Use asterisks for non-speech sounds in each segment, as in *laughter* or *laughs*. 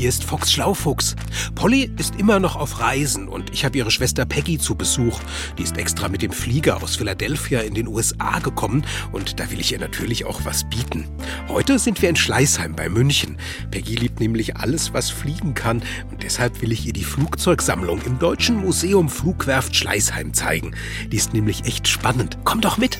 Hier ist Fox Schlaufuchs. Polly ist immer noch auf Reisen und ich habe ihre Schwester Peggy zu Besuch. Die ist extra mit dem Flieger aus Philadelphia in den USA gekommen und da will ich ihr natürlich auch was bieten. Heute sind wir in Schleißheim bei München. Peggy liebt nämlich alles, was fliegen kann und deshalb will ich ihr die Flugzeugsammlung im Deutschen Museum Flugwerft Schleißheim zeigen. Die ist nämlich echt spannend. Komm doch mit!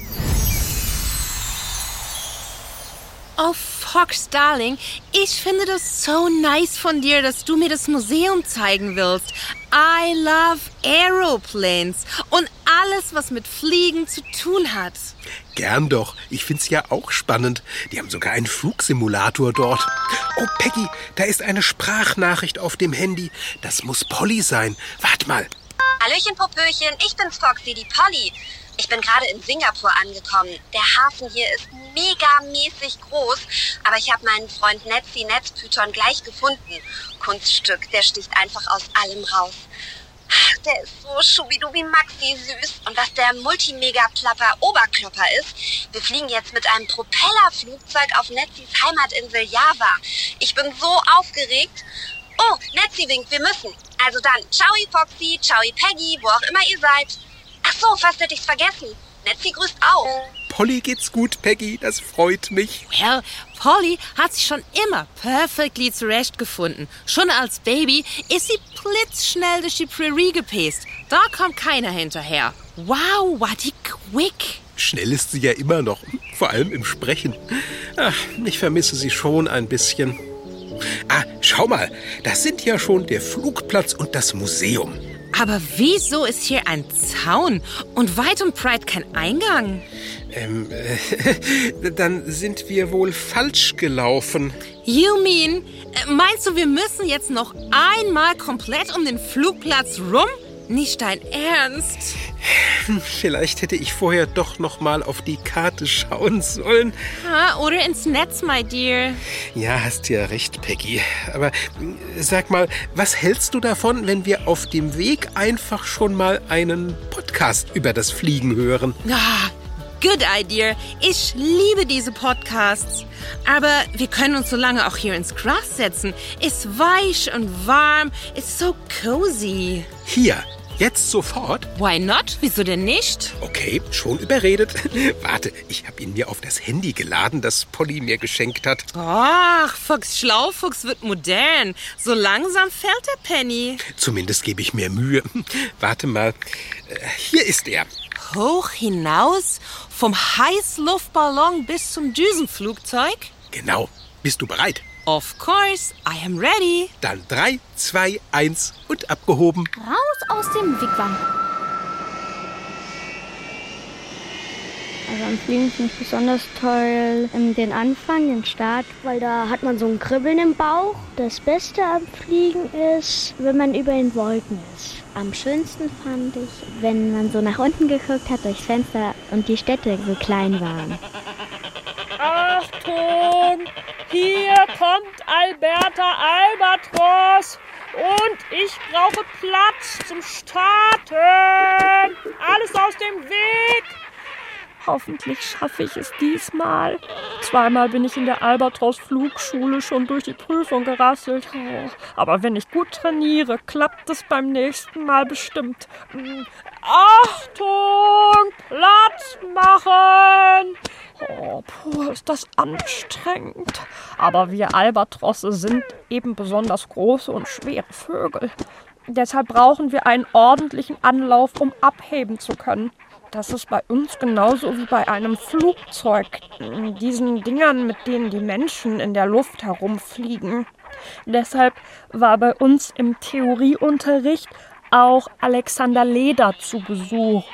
Oh, Fox, Darling, ich finde das so nice von dir, dass du mir das Museum zeigen willst. I love Aeroplanes und alles, was mit Fliegen zu tun hat. Gern doch. Ich find's ja auch spannend. Die haben sogar einen Flugsimulator dort. Oh, Peggy, da ist eine Sprachnachricht auf dem Handy. Das muss Polly sein. Wart mal. Hallöchen, Popöchen, ich bin's Foxy, die Polly. Ich bin gerade in Singapur angekommen. Der Hafen hier ist megamäßig groß, aber ich habe meinen Freund Netzi Netzpython gleich gefunden. Kunststück, der sticht einfach aus allem raus. Ach, Der ist so schubidubi maxi süß. Und was der Multimega-Plapper Oberklopper ist, wir fliegen jetzt mit einem Propellerflugzeug auf Netzis Heimatinsel Java. Ich bin so aufgeregt. Oh, Netzi winkt, wir müssen. Also dann, ciao Foxy, ciao Peggy, wo auch immer ihr seid. Ach so, fast hätte ich's vergessen. Netzi grüßt auch. Polly geht's gut, Peggy. Das freut mich. Well, Polly hat sich schon immer perfectly zurechtgefunden. Schon als Baby ist sie blitzschnell durch die Prärie gepäst. Da kommt keiner hinterher. Wow, war die quick. Schnell ist sie ja immer noch. Vor allem im Sprechen. Ach, ich vermisse sie schon ein bisschen. Ah, schau mal. Das sind ja schon der Flugplatz und das Museum. Aber wieso ist hier ein Zaun und weit und breit kein Eingang? Ähm, äh, *laughs* dann sind wir wohl falsch gelaufen. You mean, äh, meinst du, wir müssen jetzt noch einmal komplett um den Flugplatz rum? Nicht dein Ernst? Vielleicht hätte ich vorher doch noch mal auf die Karte schauen sollen. Ha, oder ins Netz, my dear. Ja, hast ja recht, Peggy. Aber äh, sag mal, was hältst du davon, wenn wir auf dem Weg einfach schon mal einen Podcast über das Fliegen hören? Ah, good idea. Ich liebe diese Podcasts. Aber wir können uns so lange auch hier ins Gras setzen. Ist weich und warm. Ist so cozy. Hier, jetzt sofort? Why not? Wieso denn nicht? Okay, schon überredet. *laughs* Warte, ich habe ihn mir auf das Handy geladen, das Polly mir geschenkt hat. Ach, Fox Schlaufuchs wird modern. So langsam fällt der Penny. Zumindest gebe ich mir Mühe. *laughs* Warte mal. Äh, Hier ist er. Hoch hinaus, vom Heißluftballon bis zum Düsenflugzeug? Genau. Bist du bereit? Of course, I am ready. Dann drei, zwei, eins und abgehoben. Raus aus dem Wigwam. Also am Fliegen finde ich besonders toll ähm, den Anfang, den Start, weil da hat man so ein Kribbeln im Bauch. Das Beste am Fliegen ist, wenn man über den Wolken ist. Am schönsten fand ich, wenn man so nach unten geguckt hat durchs Fenster und die Städte so klein waren. Achtung! Hier kommt Alberta Albatros und ich brauche Platz zum Starten. Alles aus dem Weg. Hoffentlich schaffe ich es diesmal. Zweimal bin ich in der Albatros Flugschule schon durch die Prüfung gerasselt. Oh, aber wenn ich gut trainiere, klappt es beim nächsten Mal bestimmt. Mm, Achtung! Platz machen! Oh, puh, ist das anstrengend. Aber wir Albatrosse sind eben besonders große und schwere Vögel. Deshalb brauchen wir einen ordentlichen Anlauf, um abheben zu können. Das ist bei uns genauso wie bei einem Flugzeug. Diesen Dingern, mit denen die Menschen in der Luft herumfliegen. Deshalb war bei uns im Theorieunterricht auch Alexander Leder zu Besuch.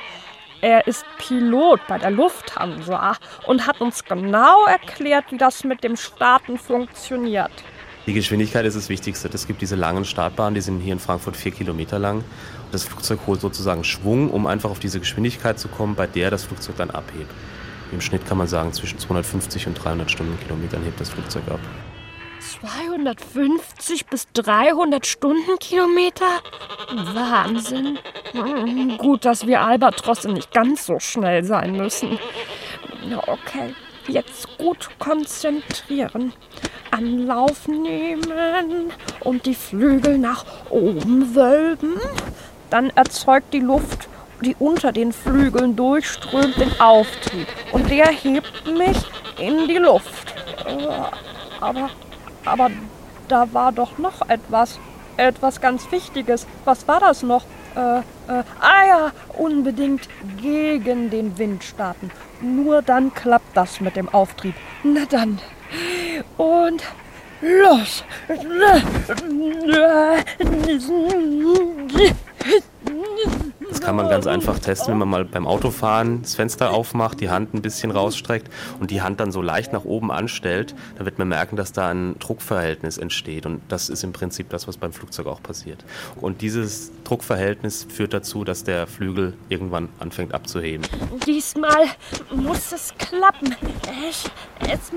Er ist Pilot bei der Lufthansa und hat uns genau erklärt, wie das mit dem Starten funktioniert. Die Geschwindigkeit ist das Wichtigste. Es gibt diese langen Startbahnen, die sind hier in Frankfurt vier Kilometer lang. Das Flugzeug holt sozusagen Schwung, um einfach auf diese Geschwindigkeit zu kommen, bei der das Flugzeug dann abhebt. Im Schnitt kann man sagen, zwischen 250 und 300 Stundenkilometern hebt das Flugzeug ab. 250 bis 300 Stundenkilometer? Wahnsinn. Gut, dass wir Albatrosse nicht ganz so schnell sein müssen. Okay, jetzt gut konzentrieren. Anlauf nehmen und die Flügel nach oben wölben. Dann erzeugt die Luft, die unter den Flügeln durchströmt, den Auftrieb. Und der hebt mich in die Luft. Aber aber da war doch noch etwas. Etwas ganz Wichtiges. Was war das noch? Äh, äh, ah ja, unbedingt gegen den Wind starten. Nur dann klappt das mit dem Auftrieb. Na dann. Und los. Das kann man ganz einfach testen, wenn man mal beim Autofahren das Fenster aufmacht, die Hand ein bisschen rausstreckt und die Hand dann so leicht nach oben anstellt. Dann wird man merken, dass da ein Druckverhältnis entsteht. Und das ist im Prinzip das, was beim Flugzeug auch passiert. Und dieses Druckverhältnis führt dazu, dass der Flügel irgendwann anfängt abzuheben. Diesmal muss es klappen. Es, es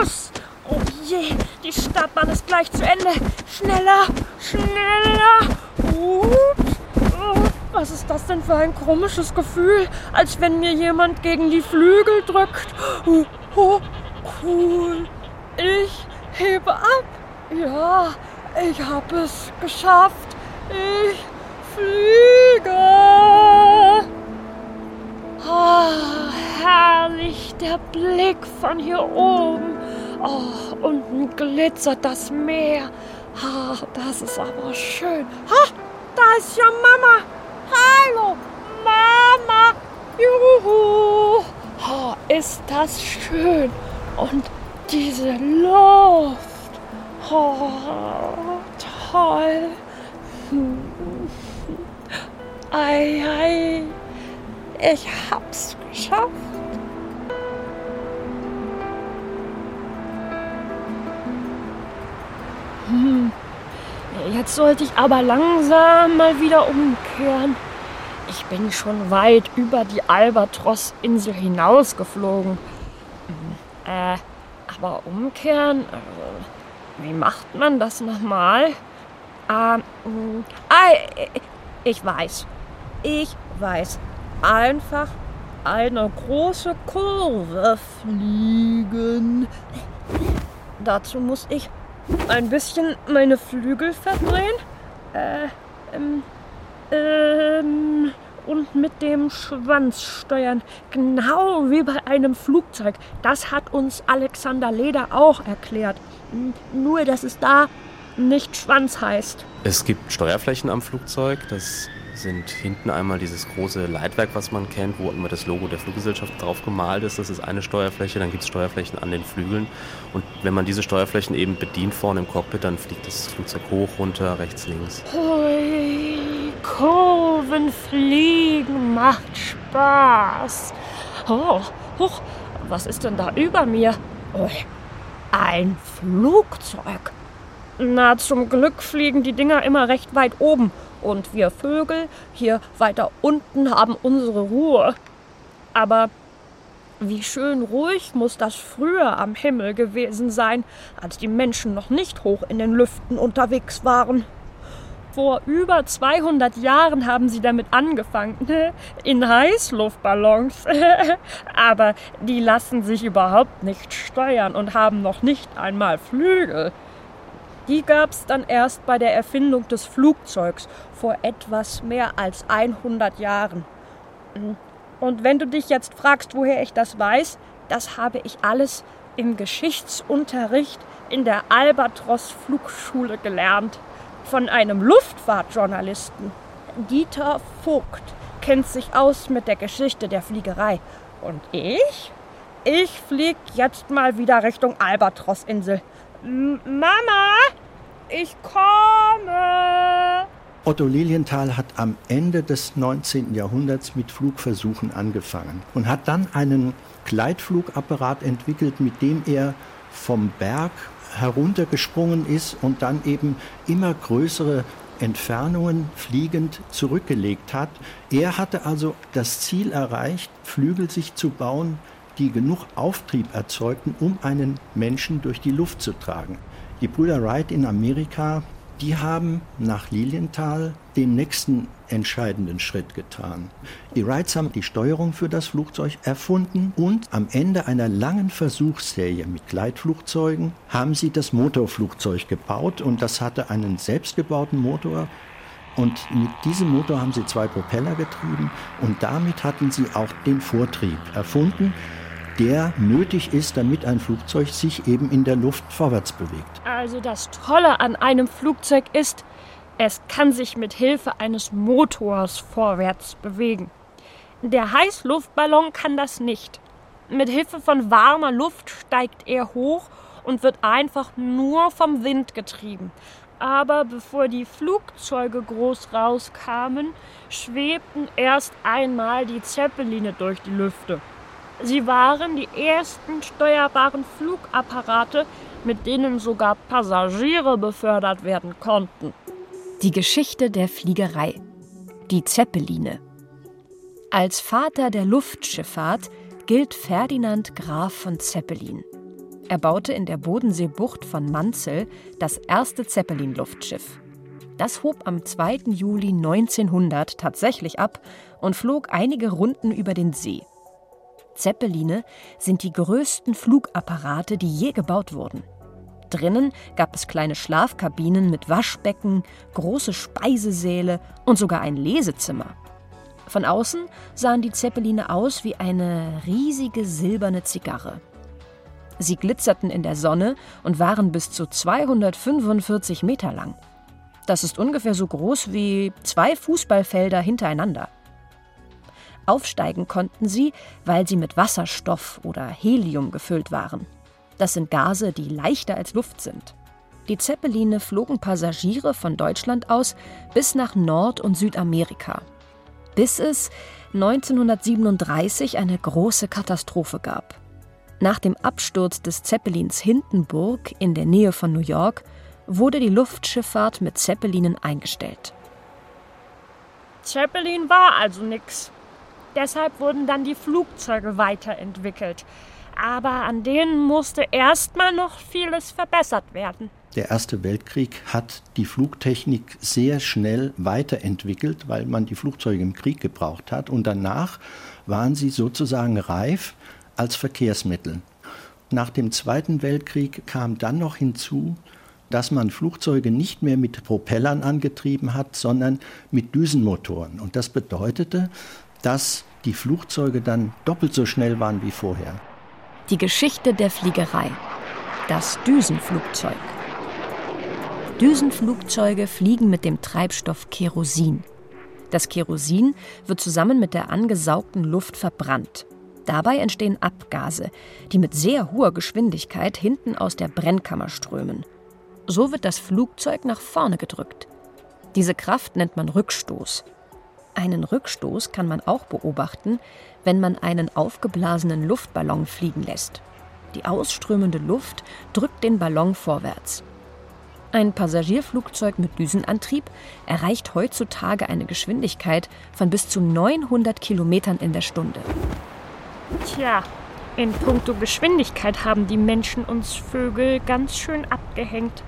muss. Oh je, die Startbahn ist gleich zu Ende. Schneller, schneller. Ups. Was ist das denn für ein komisches Gefühl, als wenn mir jemand gegen die Flügel drückt? Oh, oh, cool. Ich hebe ab. Ja, ich habe es geschafft. Ich fliege. Oh, herrlich der Blick von hier oben. Oh, unten glitzert das Meer. Ah, das ist aber schön. Ha, da ist ja Mama. Hallo, Mama. Juhu. Oh, ist das schön. Und diese Luft. Oh, toll. Ei, ei. Ich hab's geschafft. Jetzt sollte ich aber langsam mal wieder umkehren. Ich bin schon weit über die Albatros-Insel hinausgeflogen. Hm, äh, aber umkehren? Äh, wie macht man das nochmal? Ähm, ah, ich weiß. Ich weiß. Einfach eine große Kurve fliegen. Dazu muss ich ein bisschen meine Flügel verdrehen. Äh, ähm, ähm, und mit dem Schwanz steuern. Genau wie bei einem Flugzeug. Das hat uns Alexander Leder auch erklärt. Nur, dass es da nicht Schwanz heißt. Es gibt Steuerflächen am Flugzeug. Das sind hinten einmal dieses große Leitwerk, was man kennt, wo immer das Logo der Fluggesellschaft drauf gemalt ist. Das ist eine Steuerfläche. Dann gibt es Steuerflächen an den Flügeln. Und wenn man diese Steuerflächen eben bedient vorne im Cockpit, dann fliegt das Flugzeug hoch, runter, rechts, links. Hui, Kurven fliegen macht Spaß. Oh, hoch, was ist denn da über mir? Oh, ein Flugzeug. Na, zum Glück fliegen die Dinger immer recht weit oben und wir Vögel hier weiter unten haben unsere Ruhe. Aber wie schön ruhig muss das früher am Himmel gewesen sein, als die Menschen noch nicht hoch in den Lüften unterwegs waren. Vor über 200 Jahren haben sie damit angefangen, in Heißluftballons. *laughs* Aber die lassen sich überhaupt nicht steuern und haben noch nicht einmal Flügel. Die gab es dann erst bei der Erfindung des Flugzeugs vor etwas mehr als 100 Jahren. Und wenn du dich jetzt fragst, woher ich das weiß, das habe ich alles im Geschichtsunterricht in der Albatros Flugschule gelernt. Von einem Luftfahrtjournalisten. Dieter Vogt kennt sich aus mit der Geschichte der Fliegerei. Und ich? Ich flieg jetzt mal wieder Richtung Albatrosinsel. Mama, ich komme. Otto Lilienthal hat am Ende des 19. Jahrhunderts mit Flugversuchen angefangen und hat dann einen Gleitflugapparat entwickelt, mit dem er vom Berg heruntergesprungen ist und dann eben immer größere Entfernungen fliegend zurückgelegt hat. Er hatte also das Ziel erreicht, Flügel sich zu bauen, die genug Auftrieb erzeugten, um einen Menschen durch die Luft zu tragen. Die Brüder Wright in Amerika, die haben nach Lilienthal den nächsten entscheidenden Schritt getan. Die Wrights haben die Steuerung für das Flugzeug erfunden und am Ende einer langen Versuchsserie mit Gleitflugzeugen haben sie das Motorflugzeug gebaut und das hatte einen selbstgebauten Motor. Und mit diesem Motor haben sie zwei Propeller getrieben und damit hatten sie auch den Vortrieb erfunden der nötig ist, damit ein Flugzeug sich eben in der Luft vorwärts bewegt. Also das Tolle an einem Flugzeug ist, es kann sich mit Hilfe eines Motors vorwärts bewegen. Der Heißluftballon kann das nicht. Mit Hilfe von warmer Luft steigt er hoch und wird einfach nur vom Wind getrieben. Aber bevor die Flugzeuge groß rauskamen, schwebten erst einmal die Zeppeline durch die Lüfte. Sie waren die ersten steuerbaren Flugapparate, mit denen sogar Passagiere befördert werden konnten. Die Geschichte der Fliegerei. Die Zeppeline. Als Vater der Luftschifffahrt gilt Ferdinand Graf von Zeppelin. Er baute in der Bodenseebucht von Manzel das erste Zeppelin-Luftschiff. Das hob am 2. Juli 1900 tatsächlich ab und flog einige Runden über den See. Zeppeline sind die größten Flugapparate, die je gebaut wurden. Drinnen gab es kleine Schlafkabinen mit Waschbecken, große Speisesäle und sogar ein Lesezimmer. Von außen sahen die Zeppeline aus wie eine riesige silberne Zigarre. Sie glitzerten in der Sonne und waren bis zu 245 Meter lang. Das ist ungefähr so groß wie zwei Fußballfelder hintereinander. Aufsteigen konnten sie, weil sie mit Wasserstoff oder Helium gefüllt waren. Das sind Gase, die leichter als Luft sind. Die Zeppeline flogen Passagiere von Deutschland aus bis nach Nord- und Südamerika. Bis es 1937 eine große Katastrophe gab. Nach dem Absturz des Zeppelins Hindenburg in der Nähe von New York wurde die Luftschifffahrt mit Zeppelinen eingestellt. Zeppelin war also nix. Deshalb wurden dann die Flugzeuge weiterentwickelt. Aber an denen musste erstmal noch vieles verbessert werden. Der Erste Weltkrieg hat die Flugtechnik sehr schnell weiterentwickelt, weil man die Flugzeuge im Krieg gebraucht hat. Und danach waren sie sozusagen reif als Verkehrsmittel. Nach dem Zweiten Weltkrieg kam dann noch hinzu, dass man Flugzeuge nicht mehr mit Propellern angetrieben hat, sondern mit Düsenmotoren. Und das bedeutete, dass die Flugzeuge dann doppelt so schnell waren wie vorher. Die Geschichte der Fliegerei. Das Düsenflugzeug. Düsenflugzeuge fliegen mit dem Treibstoff Kerosin. Das Kerosin wird zusammen mit der angesaugten Luft verbrannt. Dabei entstehen Abgase, die mit sehr hoher Geschwindigkeit hinten aus der Brennkammer strömen. So wird das Flugzeug nach vorne gedrückt. Diese Kraft nennt man Rückstoß. Einen Rückstoß kann man auch beobachten, wenn man einen aufgeblasenen Luftballon fliegen lässt. Die ausströmende Luft drückt den Ballon vorwärts. Ein Passagierflugzeug mit Düsenantrieb erreicht heutzutage eine Geschwindigkeit von bis zu 900 Kilometern in der Stunde. Tja, in puncto Geschwindigkeit haben die Menschen uns Vögel ganz schön abgehängt.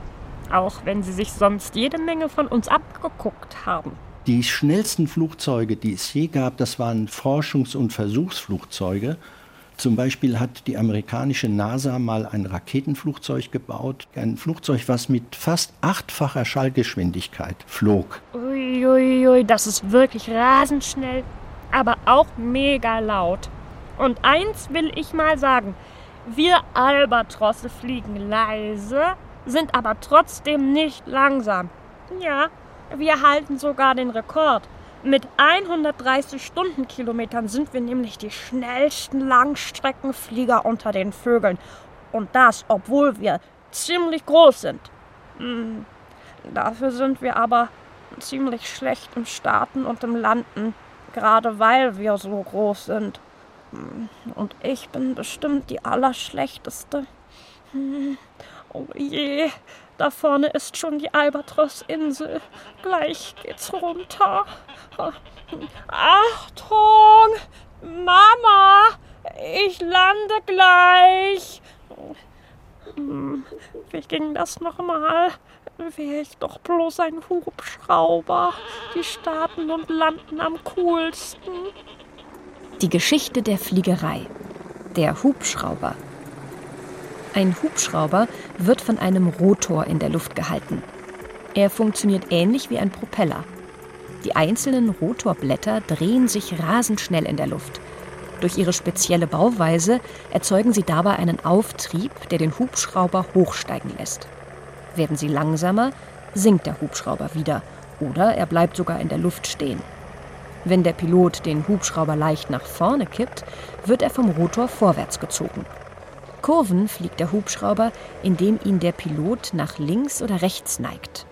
Auch wenn sie sich sonst jede Menge von uns abgeguckt haben. Die schnellsten Flugzeuge, die es je gab, das waren Forschungs- und Versuchsflugzeuge. Zum Beispiel hat die amerikanische NASA mal ein Raketenflugzeug gebaut. Ein Flugzeug, was mit fast achtfacher Schallgeschwindigkeit flog. Uiuiui, ui, ui, das ist wirklich rasend schnell, aber auch mega laut. Und eins will ich mal sagen: Wir Albatrosse fliegen leise, sind aber trotzdem nicht langsam. Ja, wir halten sogar den Rekord. Mit 130 Stundenkilometern sind wir nämlich die schnellsten Langstreckenflieger unter den Vögeln. Und das, obwohl wir ziemlich groß sind. Hm, dafür sind wir aber ziemlich schlecht im Starten und im Landen, gerade weil wir so groß sind. Hm, und ich bin bestimmt die Allerschlechteste. Hm, oh je, da vorne ist schon die Albatrossinsel. Gleich geht's runter. Achtung! Mama! Ich Ich lande gleich. Hm, wie ging das nochmal? Wäre ich doch bloß ein Hubschrauber. Die starten und landen am coolsten. Die Geschichte der Fliegerei. Der Hubschrauber. Ein Hubschrauber wird von einem Rotor in der Luft gehalten. Er funktioniert ähnlich wie ein Propeller. Die einzelnen Rotorblätter drehen sich rasend schnell in der Luft. Durch ihre spezielle Bauweise erzeugen sie dabei einen Auftrieb, der den Hubschrauber hochsteigen lässt. Werden sie langsamer, sinkt der Hubschrauber wieder oder er bleibt sogar in der Luft stehen. Wenn der Pilot den Hubschrauber leicht nach vorne kippt, wird er vom Rotor vorwärts gezogen. Kurven fliegt der Hubschrauber, indem ihn der Pilot nach links oder rechts neigt.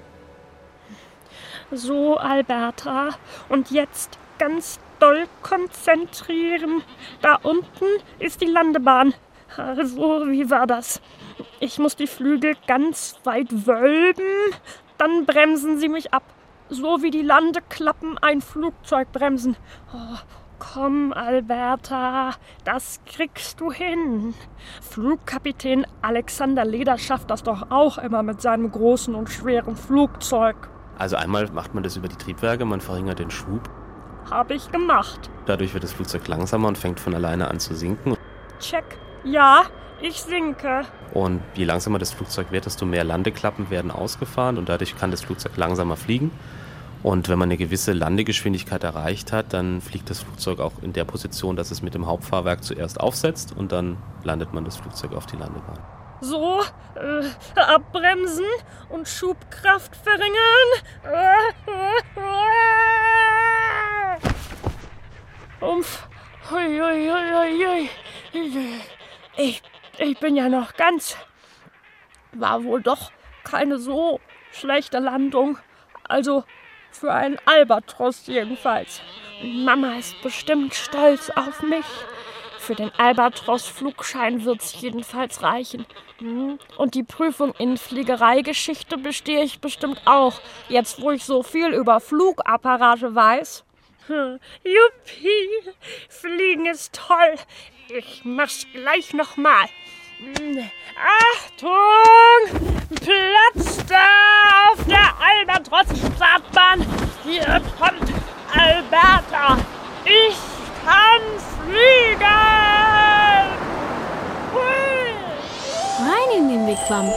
So, Alberta, und jetzt ganz doll konzentrieren. Da unten ist die Landebahn. Also, wie war das? Ich muss die Flügel ganz weit wölben, dann bremsen sie mich ab. So wie die Landeklappen ein Flugzeug bremsen. Oh, Komm, Alberta, das kriegst du hin. Flugkapitän Alexander Leder schafft das doch auch immer mit seinem großen und schweren Flugzeug. Also einmal macht man das über die Triebwerke, man verringert den Schub. Hab ich gemacht. Dadurch wird das Flugzeug langsamer und fängt von alleine an zu sinken. Check. Ja, ich sinke. Und je langsamer das Flugzeug wird, desto mehr Landeklappen werden ausgefahren und dadurch kann das Flugzeug langsamer fliegen. Und wenn man eine gewisse Landegeschwindigkeit erreicht hat, dann fliegt das Flugzeug auch in der Position, dass es mit dem Hauptfahrwerk zuerst aufsetzt und dann landet man das Flugzeug auf die Landebahn. So, äh, abbremsen und Schubkraft verringern. Umpf. Ich, ich bin ja noch ganz. War wohl doch keine so schlechte Landung. Also für einen Albatros jedenfalls. Mama ist bestimmt stolz auf mich. Für den Albatros-Flugschein wird's jedenfalls reichen. Hm? Und die Prüfung in Fliegereigeschichte bestehe ich bestimmt auch, jetzt wo ich so viel über Flugapparate weiß. Hm. Juppie, Fliegen ist toll. Ich mach's gleich nochmal. Achtung! Platz da auf der Albatros-Startbahn! Hier kommt Alberta! Ich kann fliegen! Rein in den Wigwam.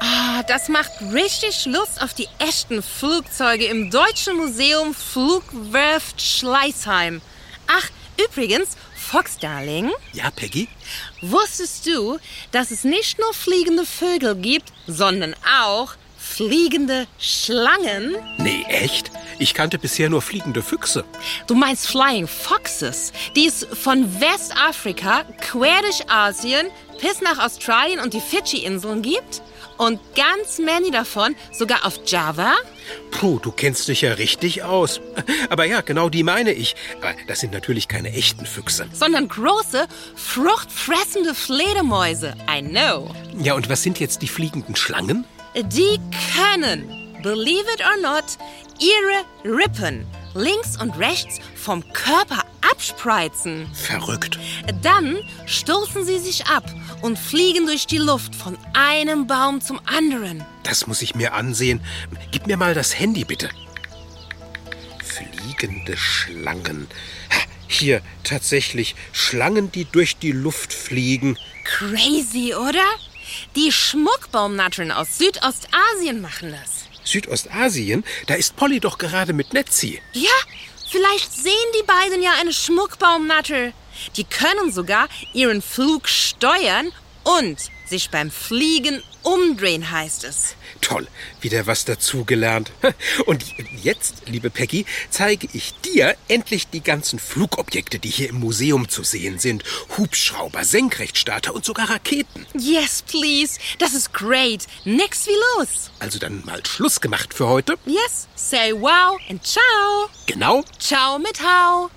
Ah, das macht richtig Lust auf die echten Flugzeuge im Deutschen Museum Flugwerft Schleißheim. Ach, übrigens, Fox, Darling. Ja, Peggy? Wusstest du, dass es nicht nur fliegende Vögel gibt, sondern auch fliegende Schlangen? Nee, echt? Ich kannte bisher nur fliegende Füchse. Du meinst Flying Foxes, die es von Westafrika quer durch Asien bis nach Australien und die Fidschi-Inseln gibt? Und ganz many davon sogar auf Java? Puh, du kennst dich ja richtig aus. *laughs* Aber ja, genau die meine ich. Aber das sind natürlich keine echten Füchse. Sondern große, fruchtfressende Fledermäuse. I know. Ja, und was sind jetzt die fliegenden Schlangen? Die können, believe it or not, ihre Rippen links und rechts vom Körper abspreizen. Verrückt. Dann stoßen sie sich ab und fliegen durch die Luft von einem Baum zum anderen. Das muss ich mir ansehen. Gib mir mal das Handy, bitte. Fliegende Schlangen. Hier tatsächlich Schlangen, die durch die Luft fliegen. Crazy, oder? Die Schmuckbaumnattern aus Südostasien machen das. Südostasien? Da ist Polly doch gerade mit Netzi. Ja, vielleicht sehen die beiden ja eine Schmuckbaumnatter. Die können sogar ihren Flug steuern und sich beim Fliegen umdrehen, heißt es. Toll, wieder was dazugelernt. *laughs* Und jetzt, liebe Peggy, zeige ich dir endlich die ganzen Flugobjekte, die hier im Museum zu sehen sind. Hubschrauber, Senkrechtstarter und sogar Raketen. Yes, please. Das ist great. Nix wie los. Also dann mal Schluss gemacht für heute. Yes, say wow and ciao. Genau. Ciao mit Hau.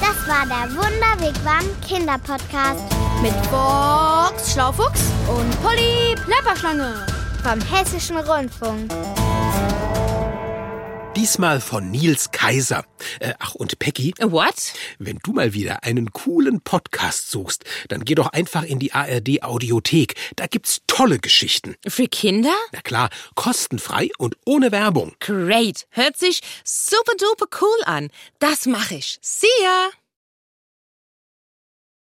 Das war der Wunderwegwam Kinderpodcast Mit Box Schlaufuchs und Polly Plapperschlange. vom Hessischen Rundfunk. Diesmal von Nils Kaiser. Äh, ach, und Peggy? What? Wenn du mal wieder einen coolen Podcast suchst, dann geh doch einfach in die ARD Audiothek. Da gibt's tolle Geschichten. Für Kinder? Na klar, kostenfrei und ohne Werbung. Great. Hört sich super duper cool an. Das mache ich. See ya!